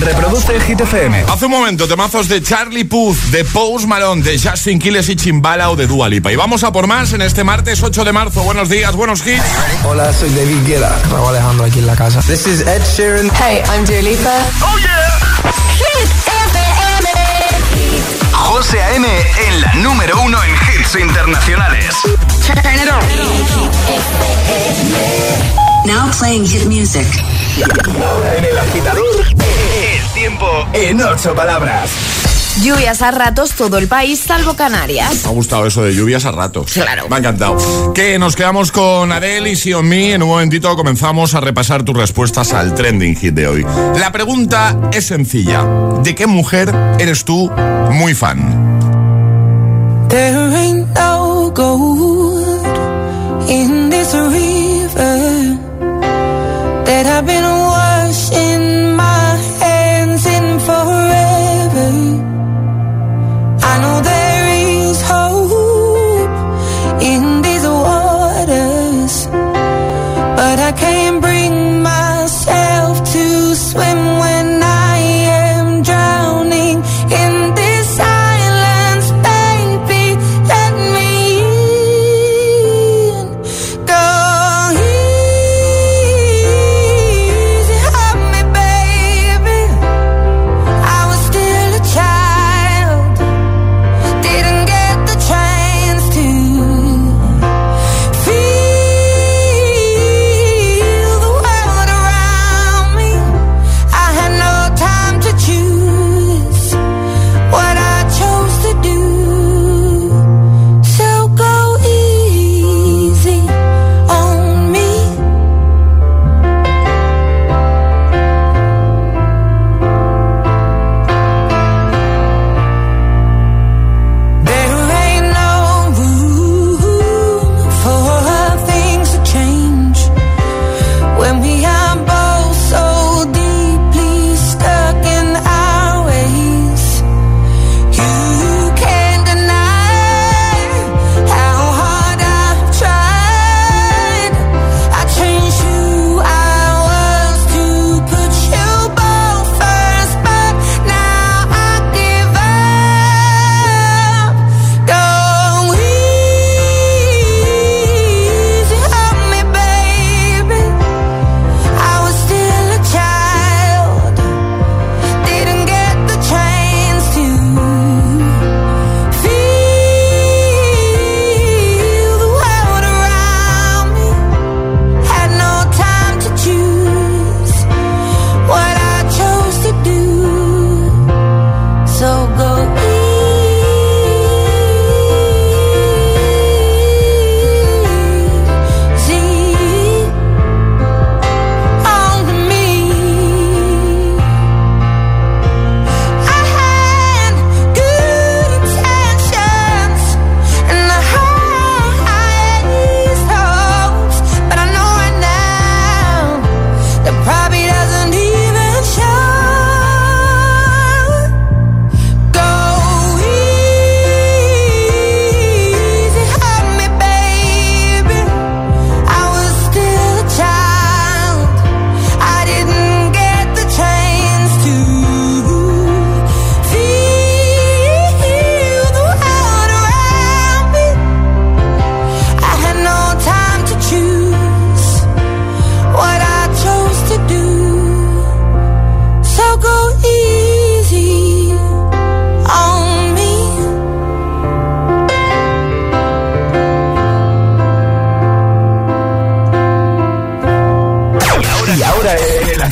Reproduce Hit FM. Hace un momento, temazos de Charlie Puth, de Pose Malone, de Justin Quiles y Chimbala o de Dua Lipa. Y vamos a por más en este martes 8 de marzo. Buenos días, buenos hits. Hola, soy David Guetta. Raúl Alejandro aquí en la casa. This is Ed Sheeran. Hey, I'm Dua Lipa. ¡Oh, yeah! Hit FM. José A.M. en la número uno en hits internacionales. Turn it on. Now playing hit music. Ahora en el agitador, el tiempo en ocho palabras. Lluvias a ratos todo el país, salvo Canarias. Me ha gustado eso de lluvias a ratos. Claro. Me ha encantado. Que nos quedamos con Adele y Si On Me. En un momentito comenzamos a repasar tus respuestas al trending hit de hoy. La pregunta es sencilla. ¿De qué mujer eres tú muy fan? There ain't no gold in this river that I've been washing my hands in forever. I know there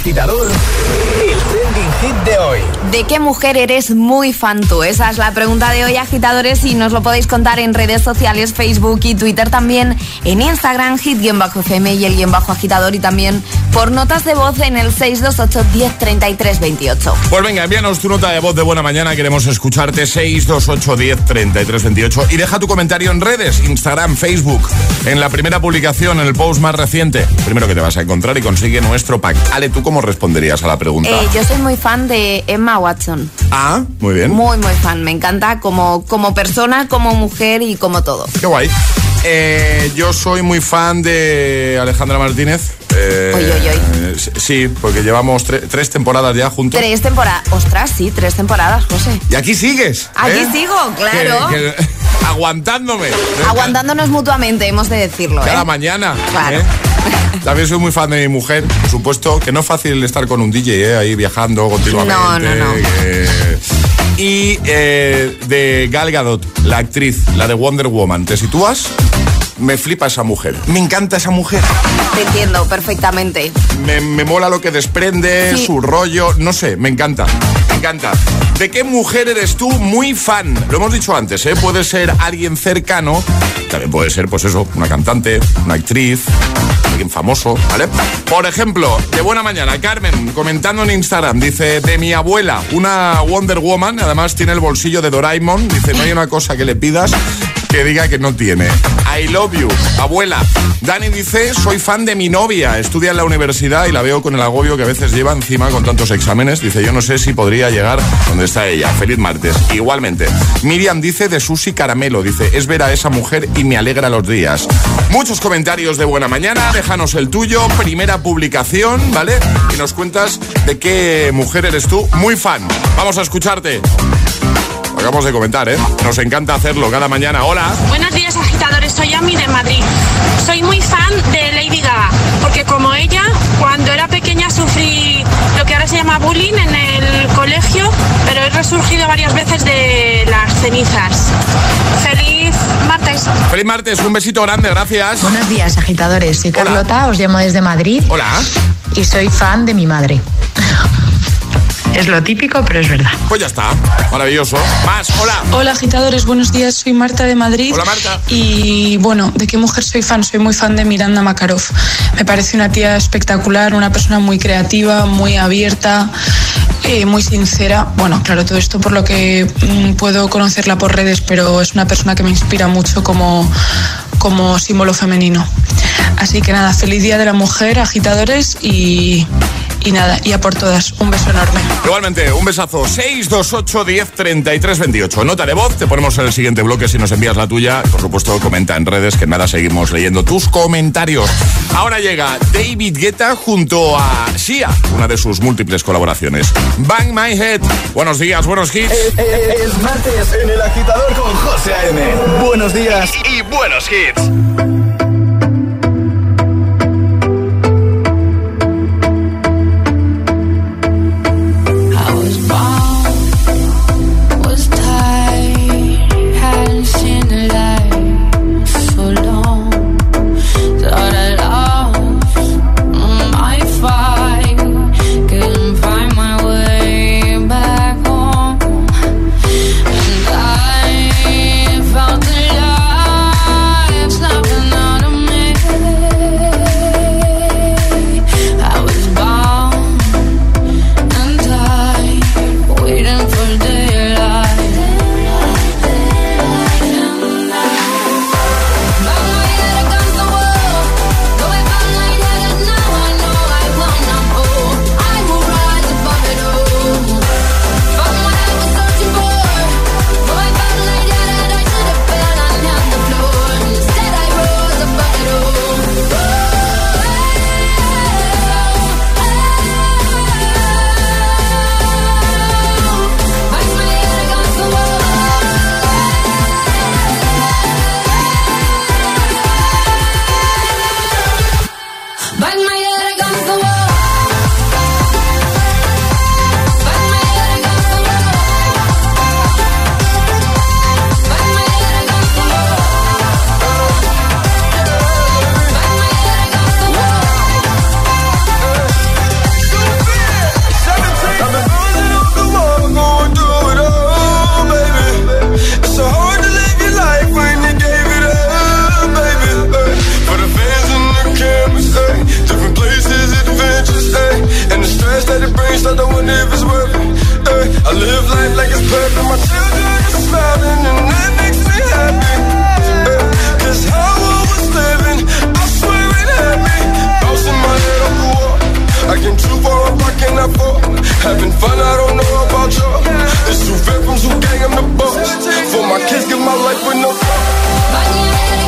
agitador, el trending hit de hoy. ¿De qué mujer eres muy fan tú? Esa es la pregunta de hoy, agitadores, y nos lo podéis contar en redes sociales, Facebook y Twitter también, en Instagram, hit-fm y el guion bajo agitador, y también por notas de voz en el 628 10 28. Pues venga, envíanos tu nota de voz de buena mañana. Queremos escucharte 628 10 33 28. Y deja tu comentario en redes, Instagram, Facebook, en la primera publicación, en el post más reciente. Primero que te vas a encontrar y consigue nuestro pack. Ale, ¿tú cómo responderías a la pregunta? Eh, yo soy muy fan de Emma Watson. Ah, muy bien. Muy, muy fan. Me encanta como, como persona, como mujer y como todo. Qué guay. Eh, yo soy muy fan de Alejandra Martínez. Eh, Oy, oy, oy. Sí, porque llevamos tre- tres temporadas ya juntos. Tres temporadas. Ostras, sí, tres temporadas, José. Y aquí sigues. Aquí ¿eh? sigo, claro. Que- que- aguantándome. Aguantándonos mutuamente, hemos de decirlo. Cada ¿eh? mañana. Claro. ¿eh? También soy muy fan de mi mujer, por supuesto, que no es fácil estar con un DJ ahí viajando continuamente. No, no, no. Y eh, de Gal Gadot, la actriz, la de Wonder Woman, ¿te sitúas? Me flipa esa mujer. Me encanta esa mujer. Te entiendo perfectamente. Me, me mola lo que desprende, Sí. su rollo, no sé, me encanta. Me encanta. ¿De qué mujer eres tú muy fan? Lo hemos dicho antes, ¿eh? Puede ser alguien cercano, también puede ser, pues eso, una cantante, una actriz, alguien famoso, ¿vale? Por ejemplo, de buena mañana, Carmen, comentando en Instagram, dice, de mi abuela, una Wonder Woman, además tiene el bolsillo de Doraemon, dice, no hay una cosa que le pidas que diga que no tiene. I love you, abuela. Dani dice, soy fan de mi novia, estudia en la universidad y la veo con el agobio que a veces lleva encima con tantos exámenes. Dice, yo no sé si podría llegar donde está ella. Feliz martes. Igualmente. Miriam dice de Susi Caramelo, dice, es ver a esa mujer y me alegra los días. Muchos comentarios de buena mañana, déjanos el tuyo, primera publicación, ¿vale? Y nos cuentas de qué mujer eres tú, muy fan. Vamos a escucharte. Acabamos de comentar, ¿eh? Nos encanta hacerlo cada mañana. Hola. Buenos días agitadores, soy Ami de Madrid. Soy muy fan de Lady Gaga, porque como ella, cuando era pequeña sufrí lo que ahora se llama bullying en el colegio, pero he resurgido varias veces de las cenizas. Feliz martes. Feliz martes, un besito grande, gracias. Buenos días, agitadores. Soy Hola. Carlota, os llamo desde Madrid Hola. y soy fan de mi madre. Es lo típico, pero es verdad. Pues ya está. Maravilloso. Más, hola. Hola agitadores, buenos días, soy Marta de Madrid. Hola, Marta. Y bueno, ¿de qué mujer soy fan? Soy muy fan de Miranda Makarov. Me parece una tía espectacular, una persona muy creativa, muy abierta, eh, muy sincera. Bueno, claro, todo esto por lo que mm, puedo conocerla por redes, pero es una persona que me inspira mucho como, como símbolo femenino. Así que nada, feliz día de la mujer, agitadores y, y nada, y a por todas. Un beso enorme. Igualmente, un besazo. 628 10 33 28. Nota de voz, te ponemos en el siguiente bloque si nos envías la tuya. Por supuesto, comenta en redes que nada, seguimos leyendo tus comentarios. Ahora llega David Guetta junto a Sia, una de sus múltiples colaboraciones. Bang My Head. Buenos días, buenos hits. Es martes en el agitador con José A.M. Buenos días y buenos hits. Give my life with no thought.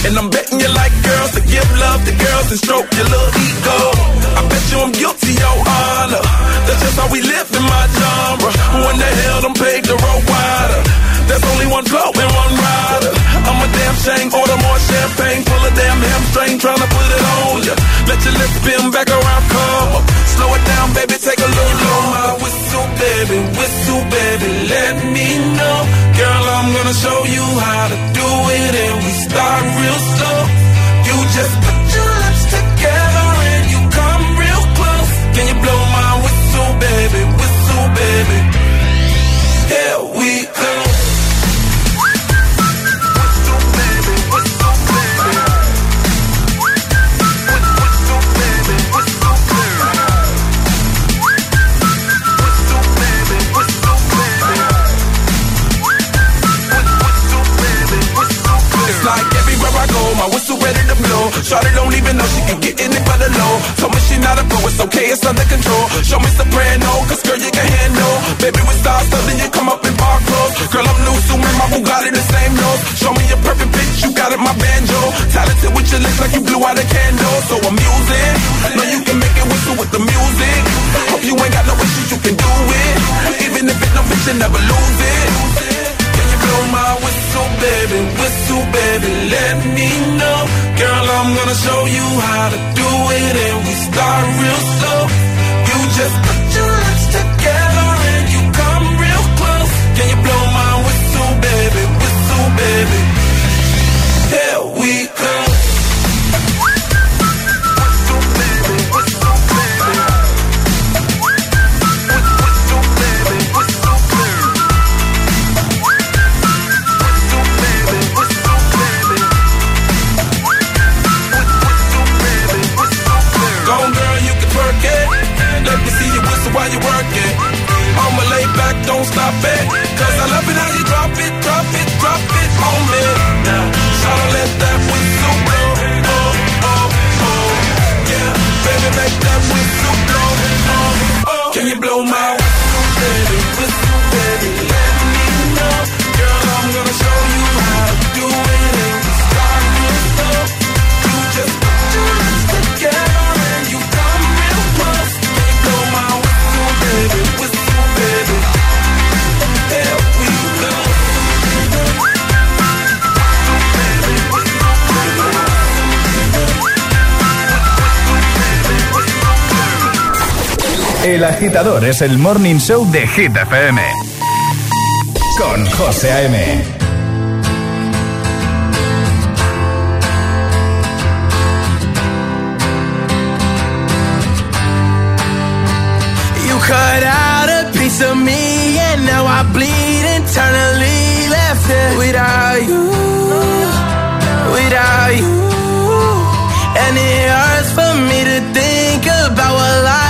And I'm betting you like girls to give love to girls and stroke your little ego. I bet you I'm guilty, your honor. That's just how we live in my genre. Who in the hell I'm paid the road wider? There's only one blow and one rider. I'm a damn shame, order more champagne El agitador es el morning show de Hit FM. Con José A.M. You cut out a piece of me and now I bleed internally left it without you. Without you. And it hurts for me to think about what life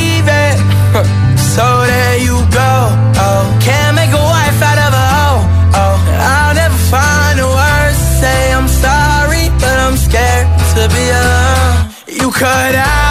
You cut out.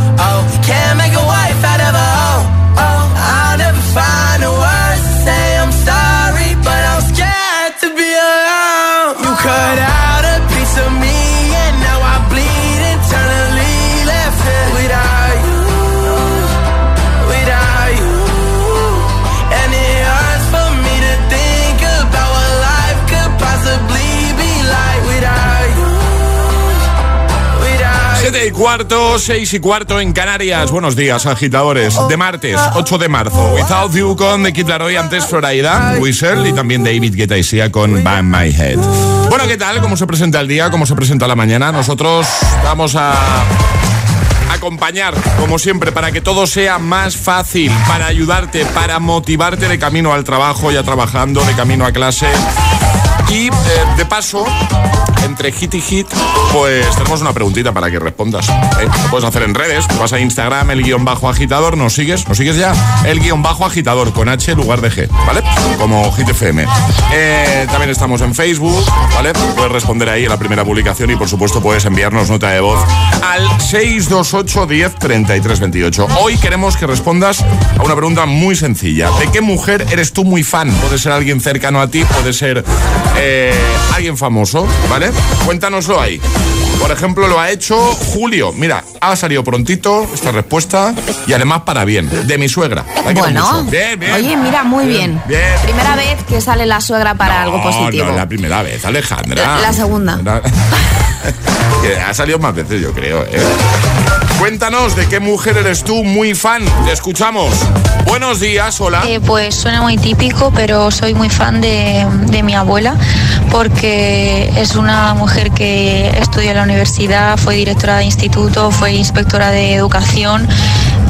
Cuarto, 6 y cuarto en Canarias. Buenos días, agitadores. De martes, 8 de marzo. Without You con The Kid Laroi, antes Whistle y también David Guetta y Sia con Bang My Head. Bueno, ¿qué tal? ¿Cómo se presenta el día? ¿Cómo se presenta la mañana? Nosotros vamos a acompañar, como siempre, para que todo sea más fácil, para ayudarte, para motivarte de camino al trabajo, ya trabajando, de camino a clase. Y eh, de paso, entre hit y hit, pues tenemos una preguntita para que respondas. ¿eh? Lo puedes hacer en redes, vas a Instagram, el guion bajo agitador, nos sigues, nos sigues ya, el guion bajo agitador con H en lugar de G, ¿vale? Como Hit FM. Eh, también estamos en Facebook, ¿vale? Puedes responder ahí en la primera publicación y por supuesto puedes enviarnos nota de voz al 628 10 33 28. Hoy queremos que respondas a una pregunta muy sencilla. ¿De qué mujer eres tú muy fan? Puede ser alguien cercano a ti, puede ser eh, alguien famoso, ¿vale? Cuéntanoslo ahí. Por ejemplo, lo ha hecho Julio. Mira, ha salido prontito esta respuesta y además para bien. De mi suegra. La Bueno. Bien, bien. oye, mira, muy bien. Bien. Primera vez que sale la suegra para algo positivo. No, la primera vez, Alejandra. La- la segunda. La- ha salido más veces, yo creo. ¿eh? Cuéntanos de qué mujer eres tú muy fan. Te escuchamos. Buenos días, hola. Eh, pues suena muy típico, pero soy muy fan de, de mi abuela porque es una mujer que estudió en la universidad, fue directora de instituto, fue inspectora de educación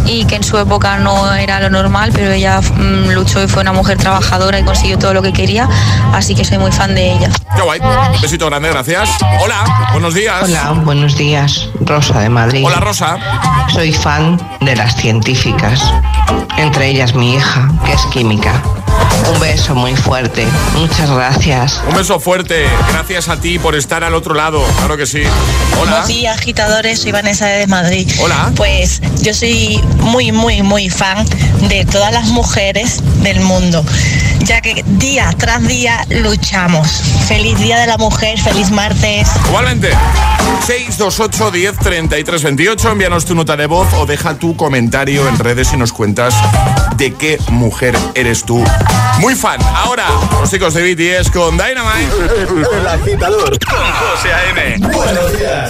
y que en su época no era lo normal, pero ella mm, luchó y fue una mujer trabajadora y consiguió todo lo que quería, así que soy muy fan de ella. Qué guay. Un besito grande, gracias. Hola, buenos días. Hola, buenos días. Rosa de Madrid. Hola, Rosa. Soy fan de las científicas, entre ellas mi hija, que es química. Un beso muy fuerte. Muchas gracias. Un beso fuerte. Gracias a ti por estar al otro lado. Claro que sí. Hola. Buenos días, agitadores. Soy Vanessa de Madrid. Hola. Pues yo soy muy, muy, muy fan de todas las mujeres del mundo, ya que día tras día luchamos. Feliz Día de la Mujer, feliz martes. Igualmente. 628 10 33 28. Envíanos tu nota de voz o deja tu comentario en redes y nos cuentas de qué mujer eres tú. Muy fan. Ahora, los chicos de BTS con Dynamite. El agitador con José A.M. Buenos días.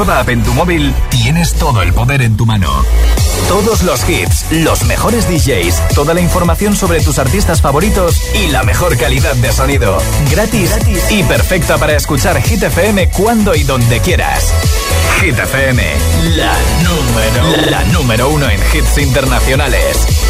en tu móvil, tienes todo el poder en tu mano. Todos los hits, los mejores DJs, toda la información sobre tus artistas favoritos y la mejor calidad de sonido. Gratis, gratis y perfecta para escuchar Hit FM cuando y donde quieras. Hit FM, la número, la número uno en hits internacionales.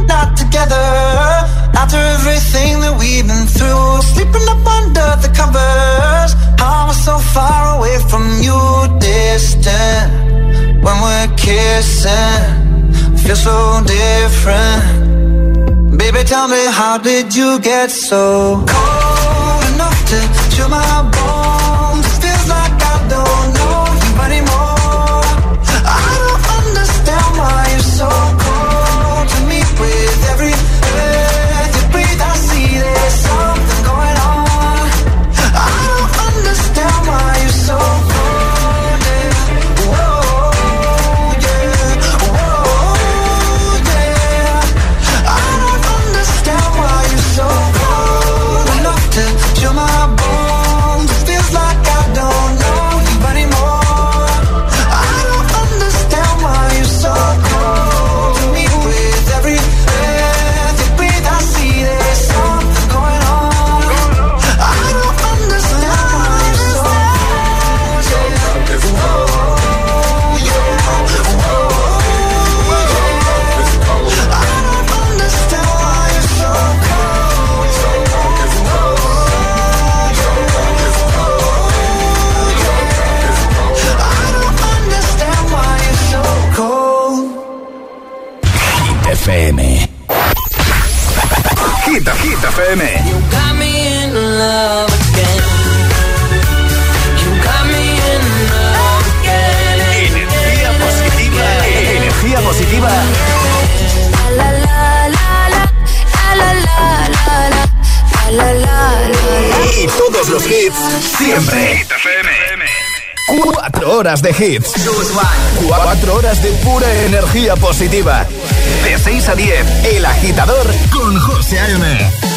together. After everything that we've been through, sleeping up under the covers. I'm so far away from you, distant? When we're kissing, feel so different. Baby, tell me, how did you get so cold enough to chill my bones? Feels like I don't know you anymore. La, la la la la. Y todos los hits siempre. FM. Cuatro horas de hits. Cuatro horas de pura energía positiva. De 6 a 10, El Agitador con José A.M.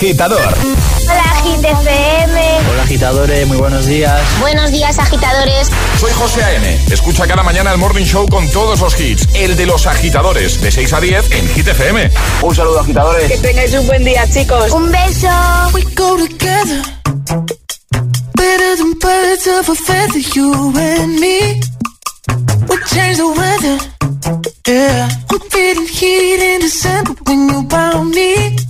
Agitador. Hola, Hit FM. Hola agitadores, muy buenos días. Buenos días, agitadores. Soy José A.M. Escucha cada mañana el Morning Show con todos los hits. El de los agitadores, de 6 a 10 en Hit FM. Un saludo agitadores. Que tengáis un buen día, chicos. Un beso. We go together better than birds of a feather, you and me. We change the weather, yeah. I'm feeling heat in December when you found me.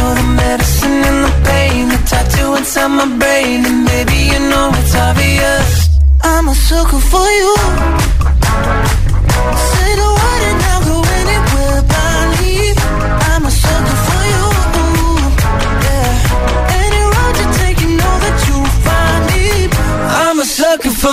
You're the medicine and the pain, the tattoo inside my brain, and baby you know it's obvious. I'm a sucker for you. Say the word and I'll go anywhere blindly. I'm a sucker for you. Yeah. Any road you take, you know that you'll find me. I'm a sucker for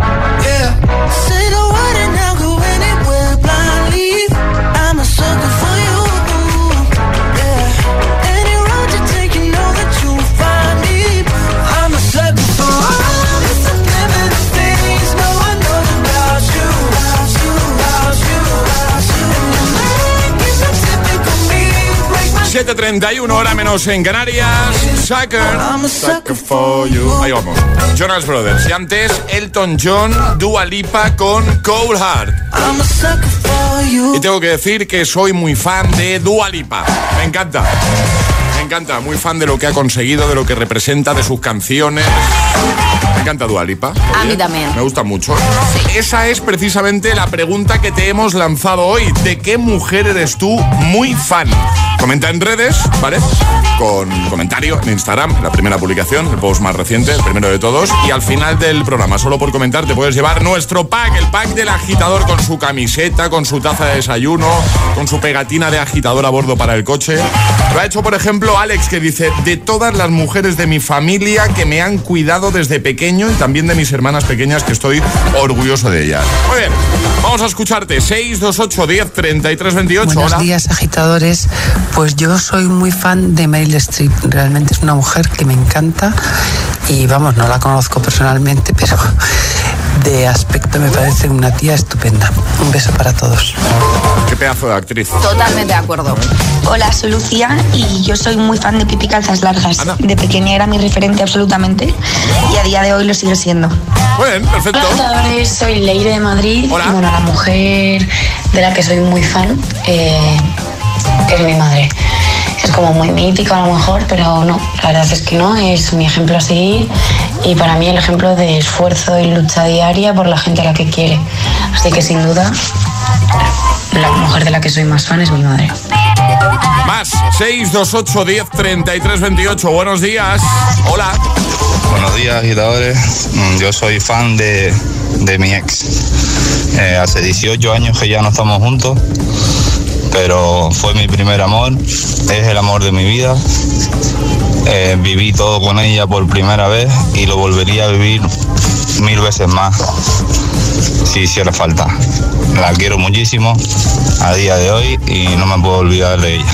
Yeah. Say the word 7.31 hora menos en Canarias. Sucker. Sucker for you. Ahí vamos. Jonas Brothers. Y antes, Elton John, Dua Lipa con Cold Heart. I'm a sucker for you. Y tengo que decir que soy muy fan de Dua Lipa. Me encanta. Me encanta. Muy fan de lo que ha conseguido, de lo que representa, de sus canciones. Me encanta Dua Lipa. A mí también. Me gusta mucho. Esa es precisamente la pregunta que te hemos lanzado hoy. ¿De qué mujer eres tú muy fan? Comenta en redes, ¿vale? Con comentario en Instagram, la primera publicación, el post más reciente, el primero de todos. Y al final del programa, solo por comentar, te puedes llevar nuestro pack, el pack del agitador con su camiseta, con su taza de desayuno, con su pegatina de agitador a bordo para el coche. Lo ha hecho, por ejemplo, Alex, que dice, de todas las mujeres de mi familia que me han cuidado desde pequeño y también de mis hermanas pequeñas, que estoy orgulloso de ellas. Muy bien. Vamos a escucharte. 628 10 33 28. Buenos Hola. días, agitadores. Pues yo soy muy fan de Meryl Streep. Realmente es una mujer que me encanta y vamos, no la conozco personalmente, pero de aspecto me parece una tía estupenda. Un beso para todos. Qué pedazo de actriz. Totalmente de acuerdo. Hola, soy Lucía y yo soy muy fan de Pipi Calzas Largas. De pequeña era mi referente absolutamente y a día de hoy lo sigue siendo. Bueno, perfecto. Hola, soy Leire de Madrid. Hola. Y bueno, la mujer de la que soy muy fan eh, es mi madre. Es como muy mítico a lo mejor, pero no, la verdad es que no, es mi ejemplo a seguir y para mí el ejemplo de esfuerzo y lucha diaria por la gente a la que quiere. Así que sin duda, la mujer de la que soy más fan es mi madre. Más 628 10 33 28. Buenos días. Hola. Buenos días, agitadores. Mm, Yo soy fan de, de mi ex. Eh, hace 18 años que ya no estamos juntos, pero fue mi primer amor, es el amor de mi vida. Eh, viví todo con ella por primera vez y lo volvería a vivir mil veces más si hiciera falta. La quiero muchísimo a día de hoy y no me puedo olvidar de ella.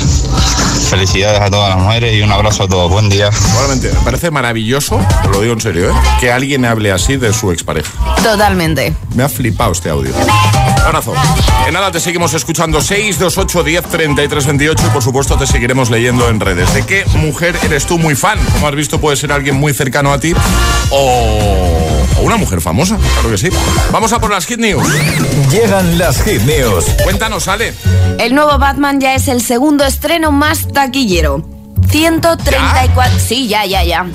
Felicidades a todas las mujeres y un abrazo a todos. Buen día. Igualmente, me parece maravilloso, te lo digo en serio, ¿eh? que alguien hable así de su expareja. Totalmente. Me ha flipado este audio. Abrazo. En nada, te seguimos escuchando 628 10 33 28 y por supuesto te seguiremos leyendo en redes. ¿De qué mujer eres tú muy fan? Como has visto, puede ser alguien muy cercano a ti o, o una mujer famosa, claro que sí. Vamos a por las hit news. Llegan las hit news. Cuéntanos, Ale. El nuevo Batman ya es el segundo estreno más taquillero. 134. Sí, ya, ya, ya.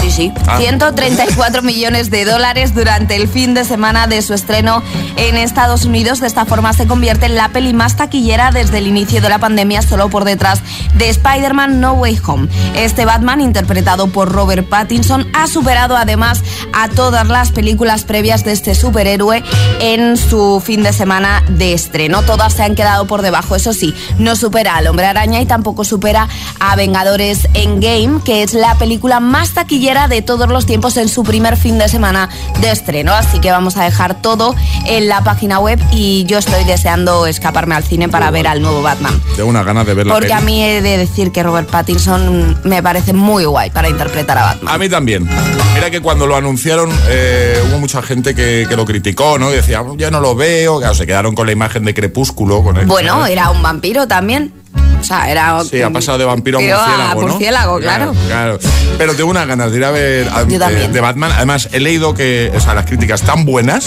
Sí, sí. Ah. 134 millones de dólares durante el fin de semana de su estreno en Estados Unidos. De esta forma se convierte en la peli más taquillera desde el inicio de la pandemia, solo por detrás de Spider-Man No Way Home. Este Batman, interpretado por Robert Pattinson, ha superado además a todas las películas previas de este superhéroe en su fin de semana de estreno. Todas se han quedado por debajo, eso sí, no supera al Hombre Araña y tampoco supera a Vengadores Endgame, que es la película más taquillera de todos los tiempos en su primer fin de semana de estreno. Así que vamos a dejar todo en la página web y yo estoy deseando escaparme al cine para ver al nuevo Batman. Tengo una ganas de ver la Porque peli. a mí he de decir que Robert Pattinson me parece muy guay para interpretar a Batman. A mí también. Mira que cuando lo anunciaron eh, hubo mucha gente que, que lo criticó, ¿no? Y decía, ya no lo veo. Claro, se quedaron con la imagen de Crepúsculo. Con el, Bueno, era un vampiro también. O sea, era. Sí, ha pasado de vampiro a Pero a murciélago, ¿no? murciélago, claro. Claro. Pero tengo unas ganas de ir a ver a- Yo también. de, Batman. Además, he leído que o sea, las críticas tan buenas.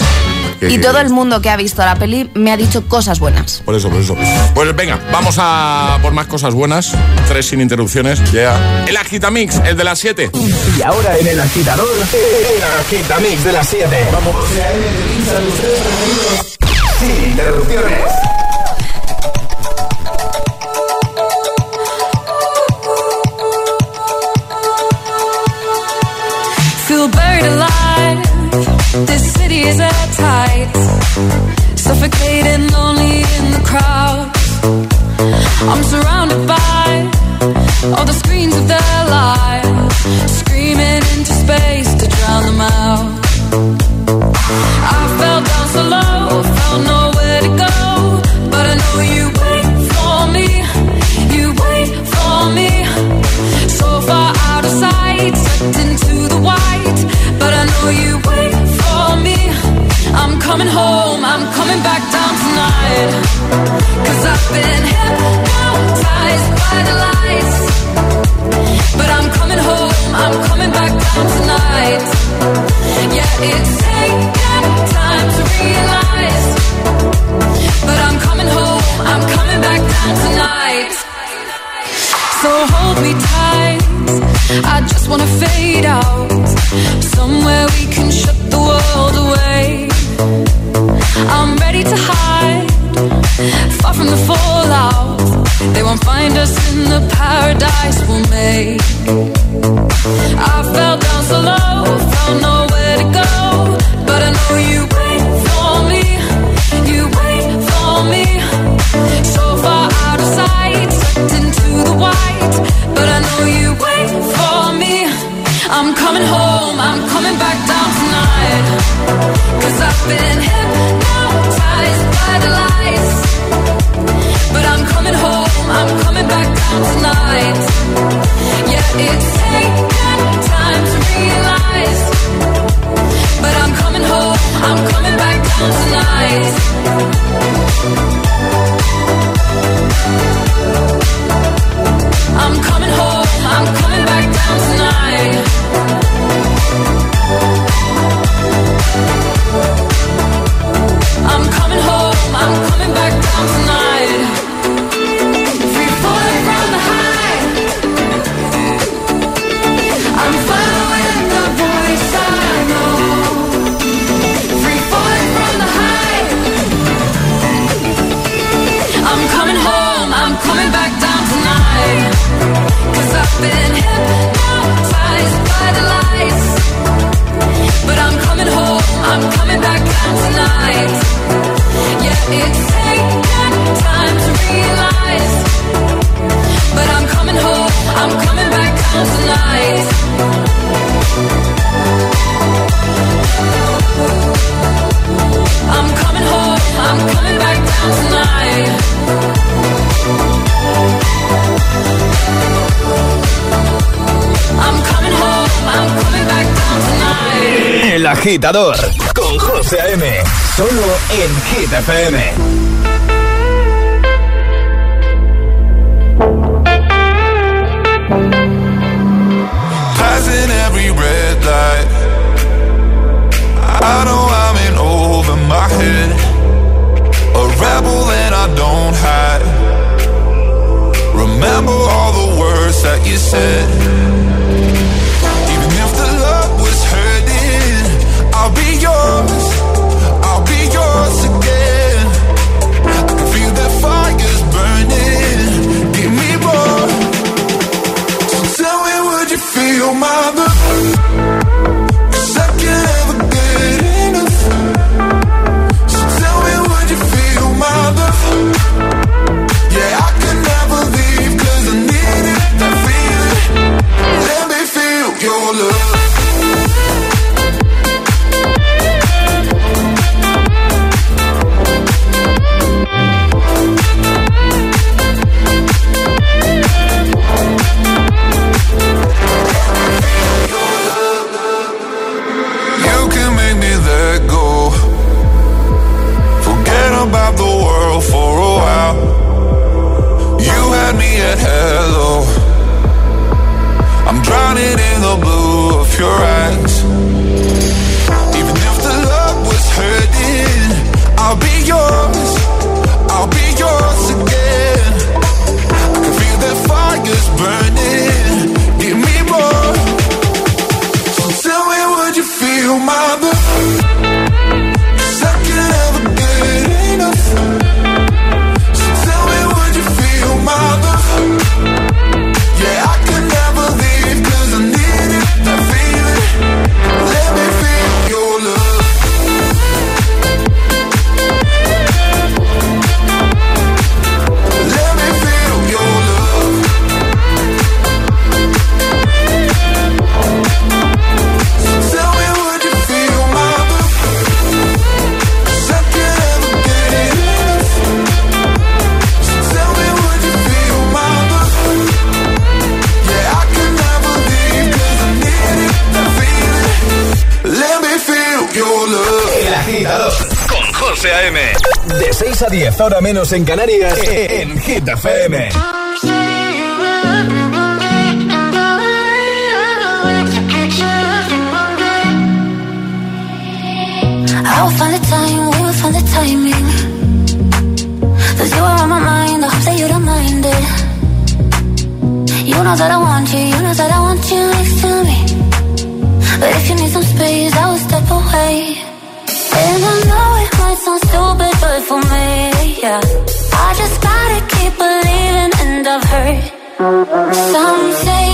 que- Y todo el mundo que ha visto la peli me ha dicho cosas buenas. Por eso, por eso. Pues venga, vamos a por más cosas buenas. Tres sin interrupciones. Ya. El Agitamix, el de las 7. Y ahora en el agitador, el agitamix de las 7. Vamos. Sin interrupciones. Alive. This city is at tight. Suffocating, lonely in the crowd. I'm surrounded by all the screens of their lives, screaming into space to drown them out. I just wanna fade out. From the fallout. They won't find us in the paradise we'll make. I agitador con José A.M. Solo en Hit FM. Passing every red light. I know I'm in over my head. A rebel and I don't hide. Remember all the words that you said. the blue of your eyes. 10 horas menos en Canarias, en Hit FM. I'll find the time, we'll find the timing. Cause you are on my mind, I hope that you don't mind it. You know that I want you. of hurt. Some say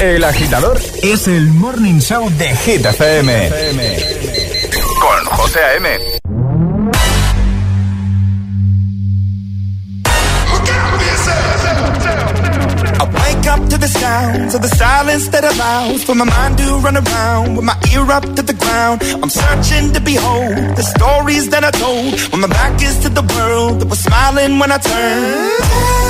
El agitador es el morning show de Hit FM. Con José A.M. I wake up to the sounds of the silence that allows for my mind to run around with my ear up to the ground. I'm searching to behold the stories that I told when my back is to the world that was smiling when I turned.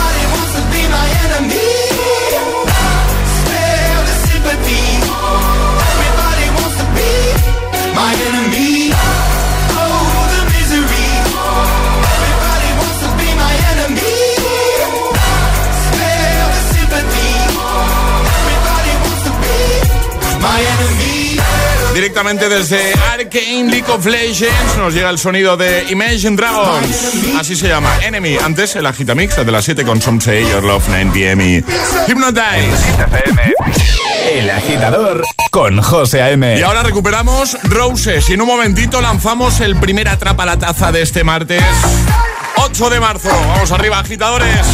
Directamente desde Arcane League of Legends nos llega el sonido de Imagine Dragons. Así se llama, Enemy. Antes el agitamix de las 7 con Some Say Your Love 9 PM. Hypnotize. El agitador con José A.M. Y ahora recuperamos Roses y en un momentito lanzamos el primer atrapa la taza de este martes 8 de marzo. Vamos arriba, agitadores.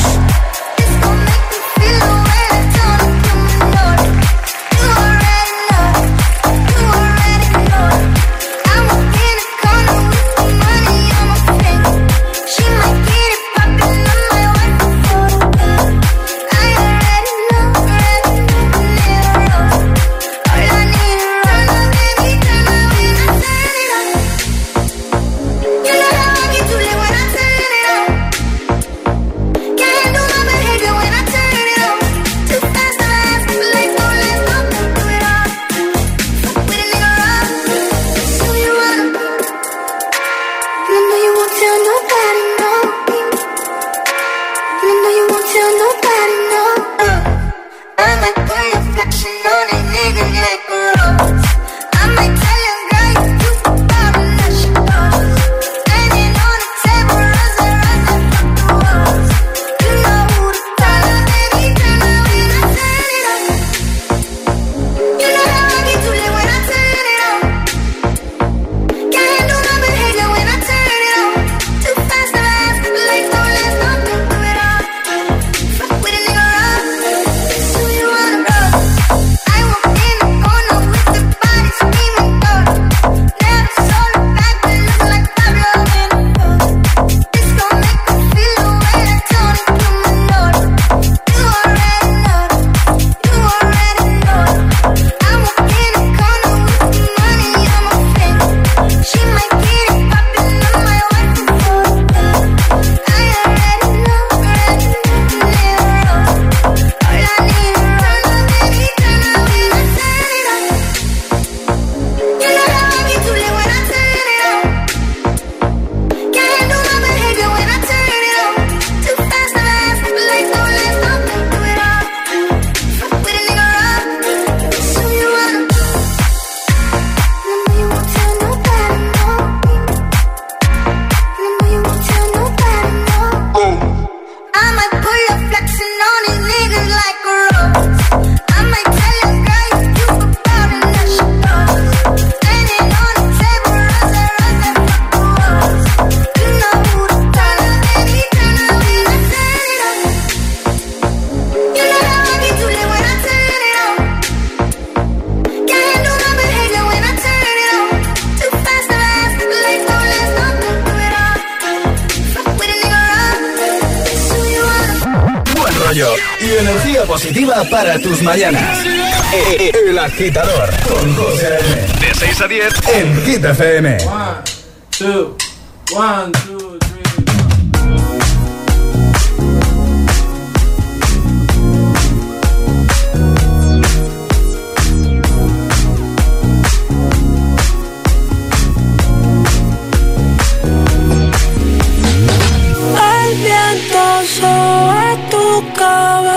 Energía positiva para tus mañanas. Eh, El agitador con José A.M. De 6 a 10 en Hit FM. One, two, one, two, three. El viento sobre tu cabello.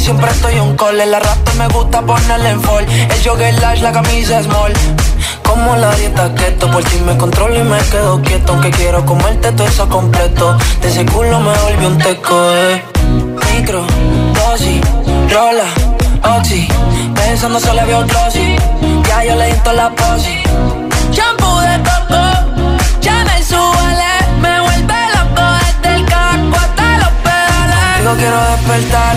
Siempre estoy un call. En la rata me gusta ponerle en fall. El jogger lash, la camisa small. Como la dieta keto, por ti me controlo y me quedo quieto. Aunque quiero comerte todo eso completo. De ese culo me volvió un teco, eh. Micro, dosis, rola, oxi. Pensando solo había un. Ya yo le di toda la posi. Shampoo de coco, Chanel suele, me vuelve loco desde el caco hasta los pedales. Digo quiero despertar,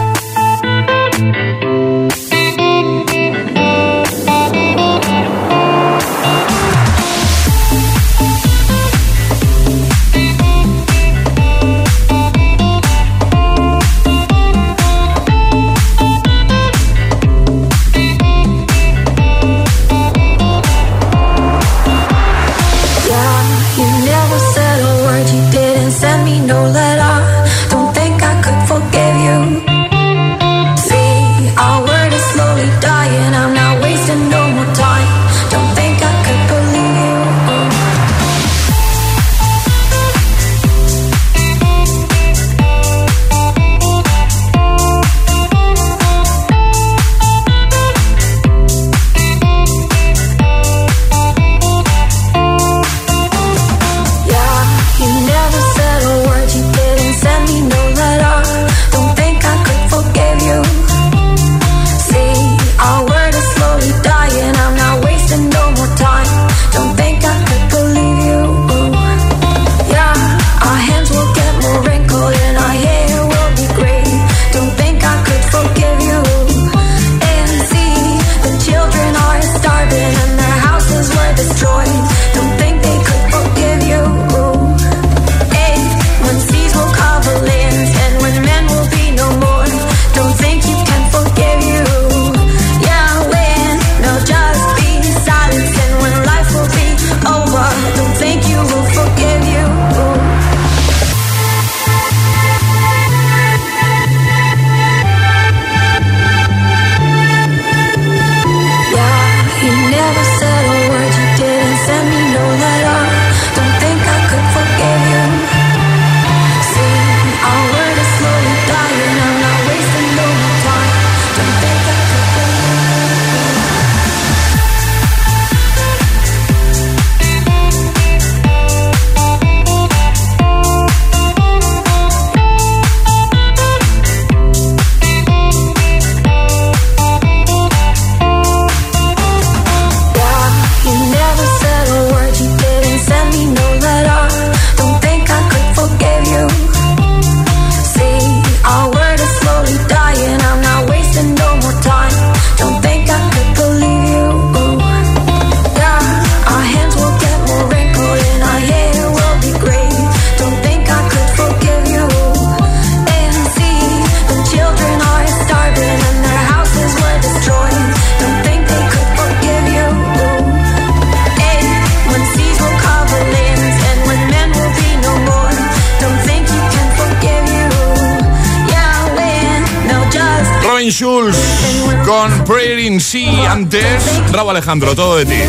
Antes, Raúl Alejandro, todo de ti.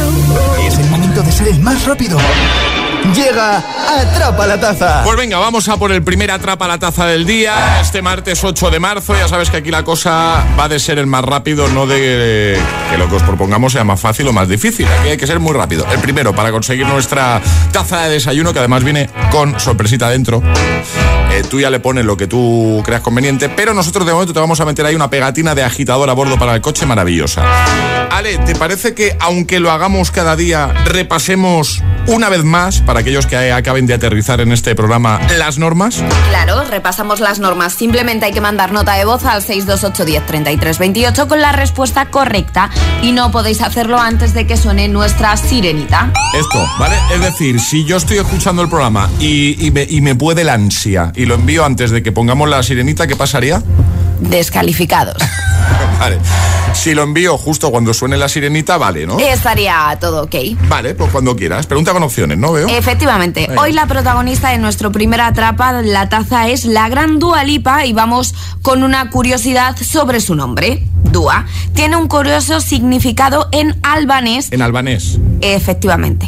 Es el momento de ser el más rápido. Llega Atrapa la Taza. Pues venga, vamos a por el primer Atrapa la Taza del día. Este martes 8 de marzo. Ya sabes que aquí la cosa va de ser el más rápido, no de que lo que os propongamos sea más fácil o más difícil. Aquí hay que ser muy rápido. El primero, para conseguir nuestra taza de desayuno, que además viene con sorpresita dentro. Eh, tú ya le pones lo que tú creas conveniente, pero nosotros de momento te vamos a meter ahí una pegatina de agitador a bordo para el coche maravillosa. Ale, ¿te parece que aunque lo hagamos cada día, repasemos una vez más, para aquellos que acaben de aterrizar en este programa, las normas? Claro, repasamos las normas. Simplemente hay que mandar nota de voz al 628 10 33 28 con la respuesta correcta y no podéis hacerlo antes de que suene nuestra sirenita. Esto, ¿vale? Es decir, si yo estoy escuchando el programa y, y me, y me puede la ansia y lo envío antes de que pongamos la sirenita, ¿qué pasaría? Descalificados. Vale. Si lo envío justo cuando suene la sirenita, vale, ¿no? Estaría todo ok. Vale, pues cuando quieras. Pregunta con opciones, ¿no veo? Efectivamente, hoy la protagonista de nuestro primer atrapa la taza es la gran Dua Lipa y vamos con una curiosidad sobre su nombre. Dua tiene un curioso significado en albanés En albanés. Efectivamente.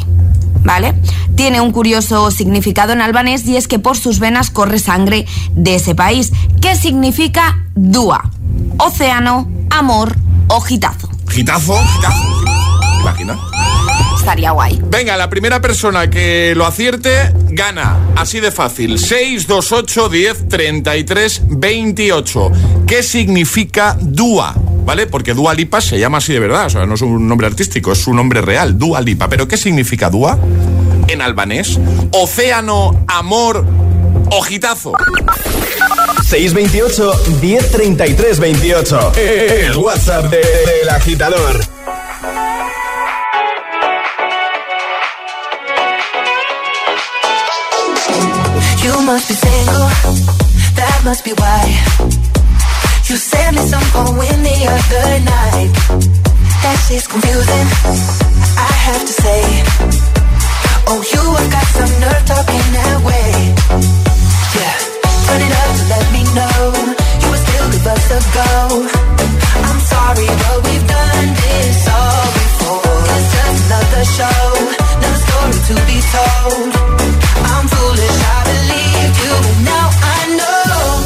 ¿Vale? Tiene un curioso significado en albanés y es que por sus venas corre sangre de ese país. ¿Qué significa Dua? Océano, amor o gitazo. Gitazo, gitazo. ¿Te imaginas? Estaría guay. Venga, la primera persona que lo acierte gana. Así de fácil. 628 10 33 28. ¿Qué significa Dua? ¿Vale? Porque Dua Lipa se llama así de verdad. O sea, no es un nombre artístico, es su nombre real. Dua Lipa. ¿Pero qué significa Dua? En albanés. Océano, amor o gitazo. 628 1033 28. El WhatsApp de- del agitador. You must be single, that must be why. You sent me some poem the other night. That shit's confusing, I have to say. Oh, you have got some nerve talking that way. Yeah, turn it up to let me know you would still give us a go. I'm sorry, but we've done this all before. It's just another show, another story to be told. I'm foolish, I believed you, but now I know.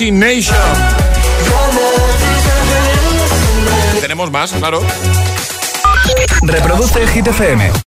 Hallucination. Tenemos más, claro. Reproduce el.